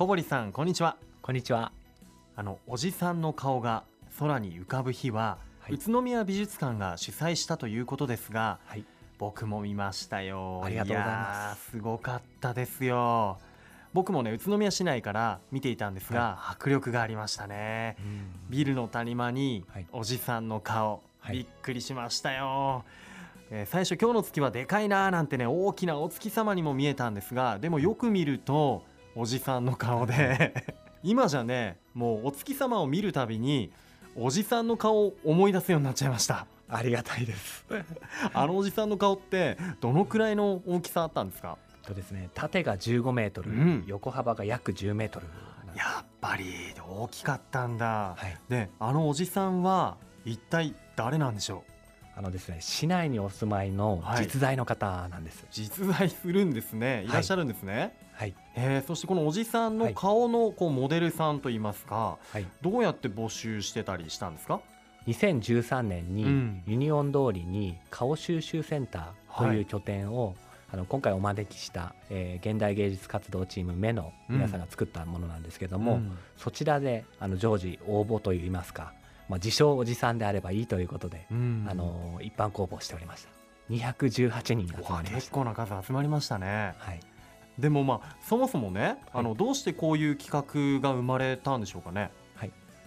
小堀さんこんにちは。こんにちは。あのおじさんの顔が空に浮かぶ日は、はい。宇都宮美術館が主催したということですがはい。僕も見ましたよ。ありがとうございます。すごかったですよ。僕もね宇都宮市内から見ていたんですが、迫力がありましたね。ビルの谷間にはい。おじさんの顔、はい。びっくりしましたよ、えー最初今日の月はでかいなーなんてね大きなお月様にも見えたんですがでもよく見るとおじさんの顔で。今じゃねもうお月様を見るたびにおじさんの顔を思い出すようになっちゃいました。ありがたいです。あのおじさんの顔ってどのくらいの大きさあったんですか？とですね、縦が15メートル、うん。横幅が約10メートル。やっぱり大きかったんだ、はい。であのおじさんは一体誰なんでしょう？あのですね、市内にお住まいのはい。実在の方なんです。実在するんですね。い。らっしゃるんですね、はい。えーそしてこのおじさんの顔のこうモデルさんといいますか、はい。どうやって募集してたりしたんですか？2013年にうん。ユニオン通りに顔収集センターとはいいう拠点を、あの今回お招きした、えー現代芸術活動チーム目の皆さんが作ったものなんですけども、ん。そちらであの常時応募といいますか、まあ、自称おじさんであればいいということで、うん。あの一般公募しておりました。218人が集まりま結構な数集まりましたね。はい。でもまあそもそもね、あのどうしてこういう企画が生まれたんでしょうかね。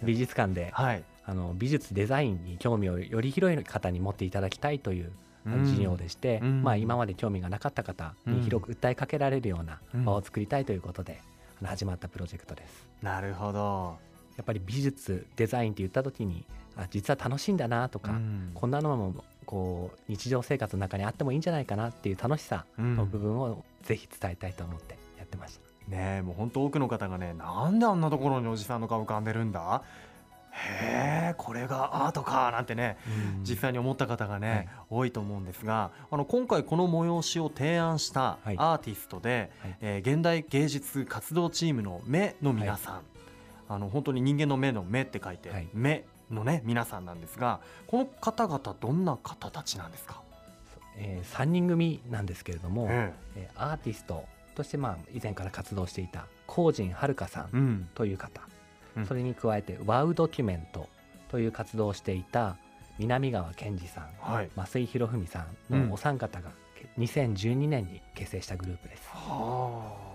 美術館ではい。あの美術デザインに興味をより広い方に持っていただきたいという事業でして、うん。まあ、今まで興味がなかった方に広く訴えかけられるようなうん。場を作りたいということで、始まったプロジェクトです。なるほど、やっぱり美術デザインって言った時にあ実は楽しいんだなとか、うん。こんなのもこう日常生活の中にあってもいいんじゃないかなっていう楽しさうん。の部分をぜひ伝えたいと思ってやってました。ねえもう本当多くの方がねなんであんなところにおじさんの顔浮かんでるんだ？へえこれがアートかなんてね実際に思った方がね、はい。多いと思うんですがあの今回この催しを提案したはい。アーティストで、はい。えー現代芸術活動チームの目の皆さん、あの本当に人間の目の目って書いて、はい。目のね皆さんなんですがこの方々どんな方たちなんですか、えー、3人組なんですけれども、ええ。ーアーティストとしてまあ以前から活動していた高人遥さんん。という方、うん。それに加えてワウドキュメントという活動をしていた南川健二さんはい。増井博文さんうん。のお三方がけ2012年に結成したグループです。は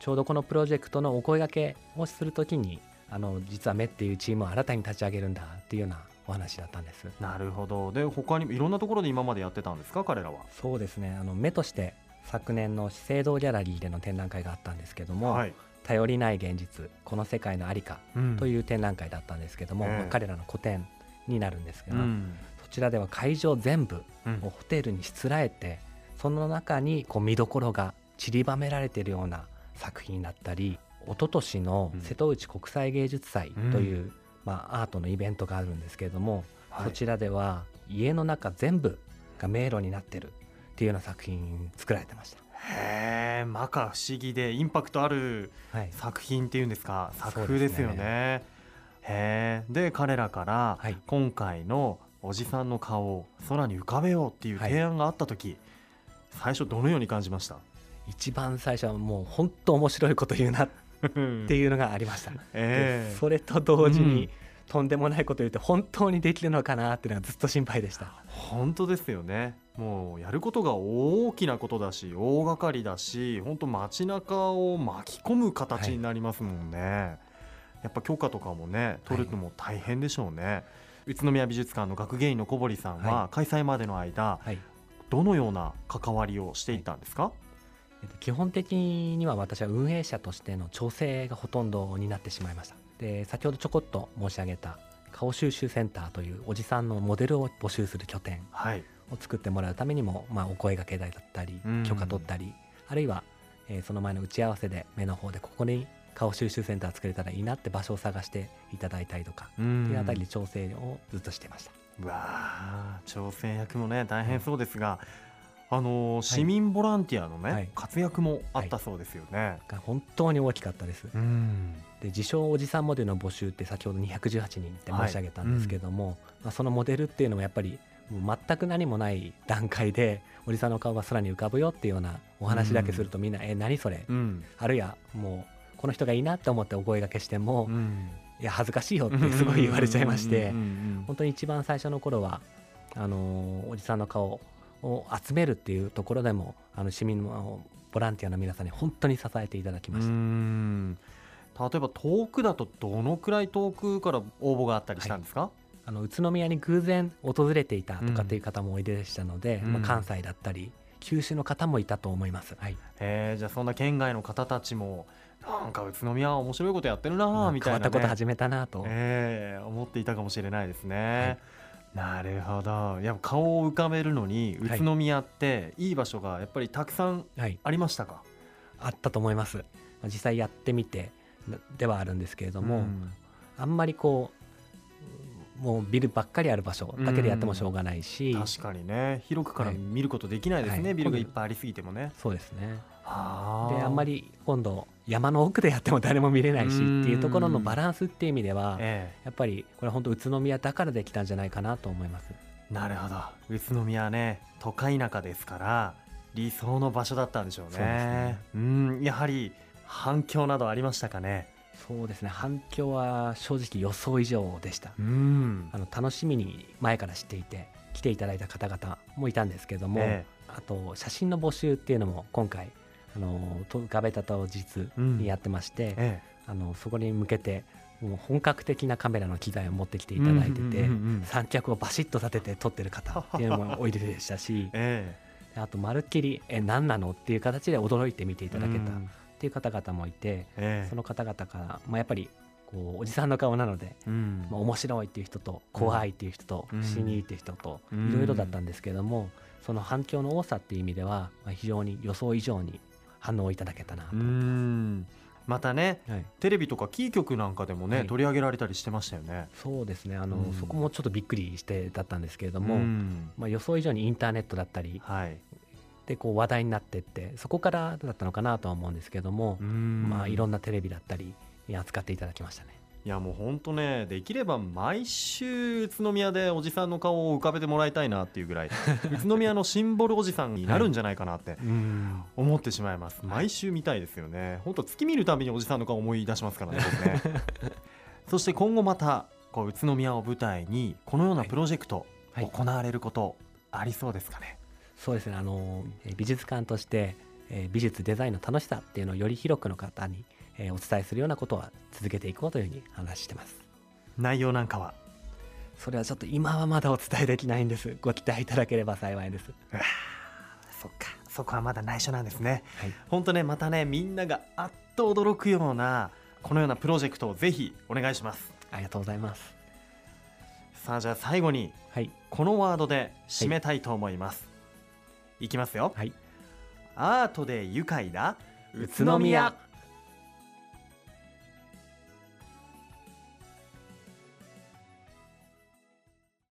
ちょうどこのプロジェクトのお声掛けをするときにあの実は目っていうチームを新たに立ち上げるんだっていうようなお話だったんです。あなるほど。で他にもいろんなところで今までやってたんですか？彼らは。そうですね。あの目として昨年の資生堂ギャラリーでの展覧会があったんですけども、はい。頼りない現実この世界のありかという展覧会だったんですけども、ええ。まあ彼らの個展になるんですが、うん。そちらでは会場全部うん。をホテルにしつらえてその中にこう見どころが散りばめられているような作品だったり一昨年のうん。瀬戸内国際芸術祭という、まあ、アートのイベントがあるんですけれども、はい。そちらでは家の中全部が迷路になってるっていうような作品作られてましへえ摩訶不思議でインパクトあるた。はい。作品っていうんですか？そうですね。作風ですよね。へえで彼らからはい。今回のおじさんの顔を空に浮かべようっていう提案があった時、最初どのように感じました？一番最初はもう本当面白いこと言うなっていうのがありました。ええ。でそれと同時に、うん。とんでもないこと言って本当にできるのかなっていうのがずっと心配でした。本当ですよね。もうやることが大きなことだし大掛かりだし本当街中を巻き込む形になりますもんね、やっぱ許可とかもね取るのも大変でしょうね、宇都宮美術館の学芸員の小堀さんは、は開催までの間はい。どのような関わりをしていったんですか、えっと基本的には私は運営者としての調整がほとんどになってしまいました。で先ほどちょこっと申し上げた顔収集センターというおじさんのモデルを募集する拠点はい。を作ってもらうためにも、まあ、お声掛け代だったりうん。許可取ったりあるいは、えーその前の打ち合わせで目の方でここに顔収集センター作れたらいいなって場所を探していただいたりとかうっていうんあたりで調整をずっとしてました。うわあ挑戦役もね大変そうですが、あのー市民ボランティアのね、はい。活躍もあったそうですよね、が本当に大きかったです。うん。で自称おじさんモデルの募集って先ほど218人って申し上げたんですけども、まあ、そのモデルっていうのもやっぱり全く何もない段階でおじさんの顔が空に浮かぶよっていうようなお話だけするとみんな「え何それ?うん」あるいはもうこの人がいいなと思ってお声がけしても、うん。いや恥ずかしいよってすごい言われちゃいましてうんうんうん本当に一番最初の頃はあのおじさんの顔を集めるっていうところでもあの市民のボランティアの皆さんに本当に支えていただきまうした。ん。例えば遠くだとどのくらい遠くから応募があったりしたんですか、あの宇都宮に偶然訪れていたとかっていう方もおいででしたので、うん。まあ、関西だったり九州の方もいたと思います。はい、えーじゃあそんな県外の方たちもなんか宇都宮は面白いことやってるなあみたいな、ね、変わったこと始めたなと、えー思っていたかもしれないですね、なるほど。いや顔を浮かべるのに宇都宮っていい場所がやっぱりたくさんはい、ありましたか、あったと思います。まあ実際やってみてではあるんですけれども、ん。あんまりこうもうビルばっかりある場所だけでやってもしょうがないし、確かにね。広くからはい。見ることできないですね、はい。ビルがいっぱいありすぎてもね。そうですね。あであんまり今度山の奥でやっても誰も見れないしっていうところのバランスっていう意味ではえやっぱりこれ本当宇都宮だからできたんじゃないかなと思います。えなるほど。宇都宮ね都会中ですから理想の場所だったんでしょうね。ね。うん。やはり反響などありましたかね？そうですね。反響は正直予想以上でした。うん。あの楽しみに前から知っていて来ていただいた方々もいたんですけども、え。あと写真の募集っていうのも今回あのとガベタ当日にやってまして、ええ。あのそこに向けてもう本格的なカメラの機材を持ってきていただいてて、うんうんうんうん三脚をバシッと立てて撮ってる方 っていうのもおいででしたし えあとまるっきり「え何なの?」っていう形で驚いて見ていえただけたっうん。ていう方々もいて、ええ。その方々から、まあ、やっぱりこうおじさんの顔なので、うん。まあ、面白いっていう人と怖いっていう人とうん。不思議っていう人とうん。いろいろだったんですけども、その反響の多さっていう意味では、まあ、非常に予想以上に反応をいただけたなと。うんまたねはいテレビとかキー局なんかでもね、はい取り上げられたりしてましたよね。そうですねあの、うんそこもちょっとびっくりしてだったんですけれども、うんまあ、予想以上にインターネットだったりはい。でこう話題になってってそこからだったのかなとは思うんですけども、まあ、いろんななテレビだったりに扱っていただきましたね。いやもう本当ねできれば毎週宇都宮でおじさんの顔を浮かべてもらいたいなっていうぐらい 宇都宮のシンボルおじさんになるんじゃないかなってうん。思ってしまいます、毎週見たいですよね。本当月見るたびにおじさんの顔思い出しますからね そして今後またこう宇都宮を舞台にこのようなプロジェクトはい。行われることありそうですかね、そうですね。あのえー美術館として、えー美術デザインの楽しさっていうのをより広くの方に、えーお伝えするようなことは続けていこうというふうに話してます。内容なんかは？それはちょっと今はまだお伝えできないんです。ご期待いただければ幸いです。そっか。そこはまだ内緒なんですね。はい。本当ねまたねみんながあっと驚くようなこのようなプロジェクトをぜひお願いします。ありがとうございます。さあじゃあ最後にはい。このワードで締めたいと思います、い、きますよ。はい。アートで愉快な宇宇都宮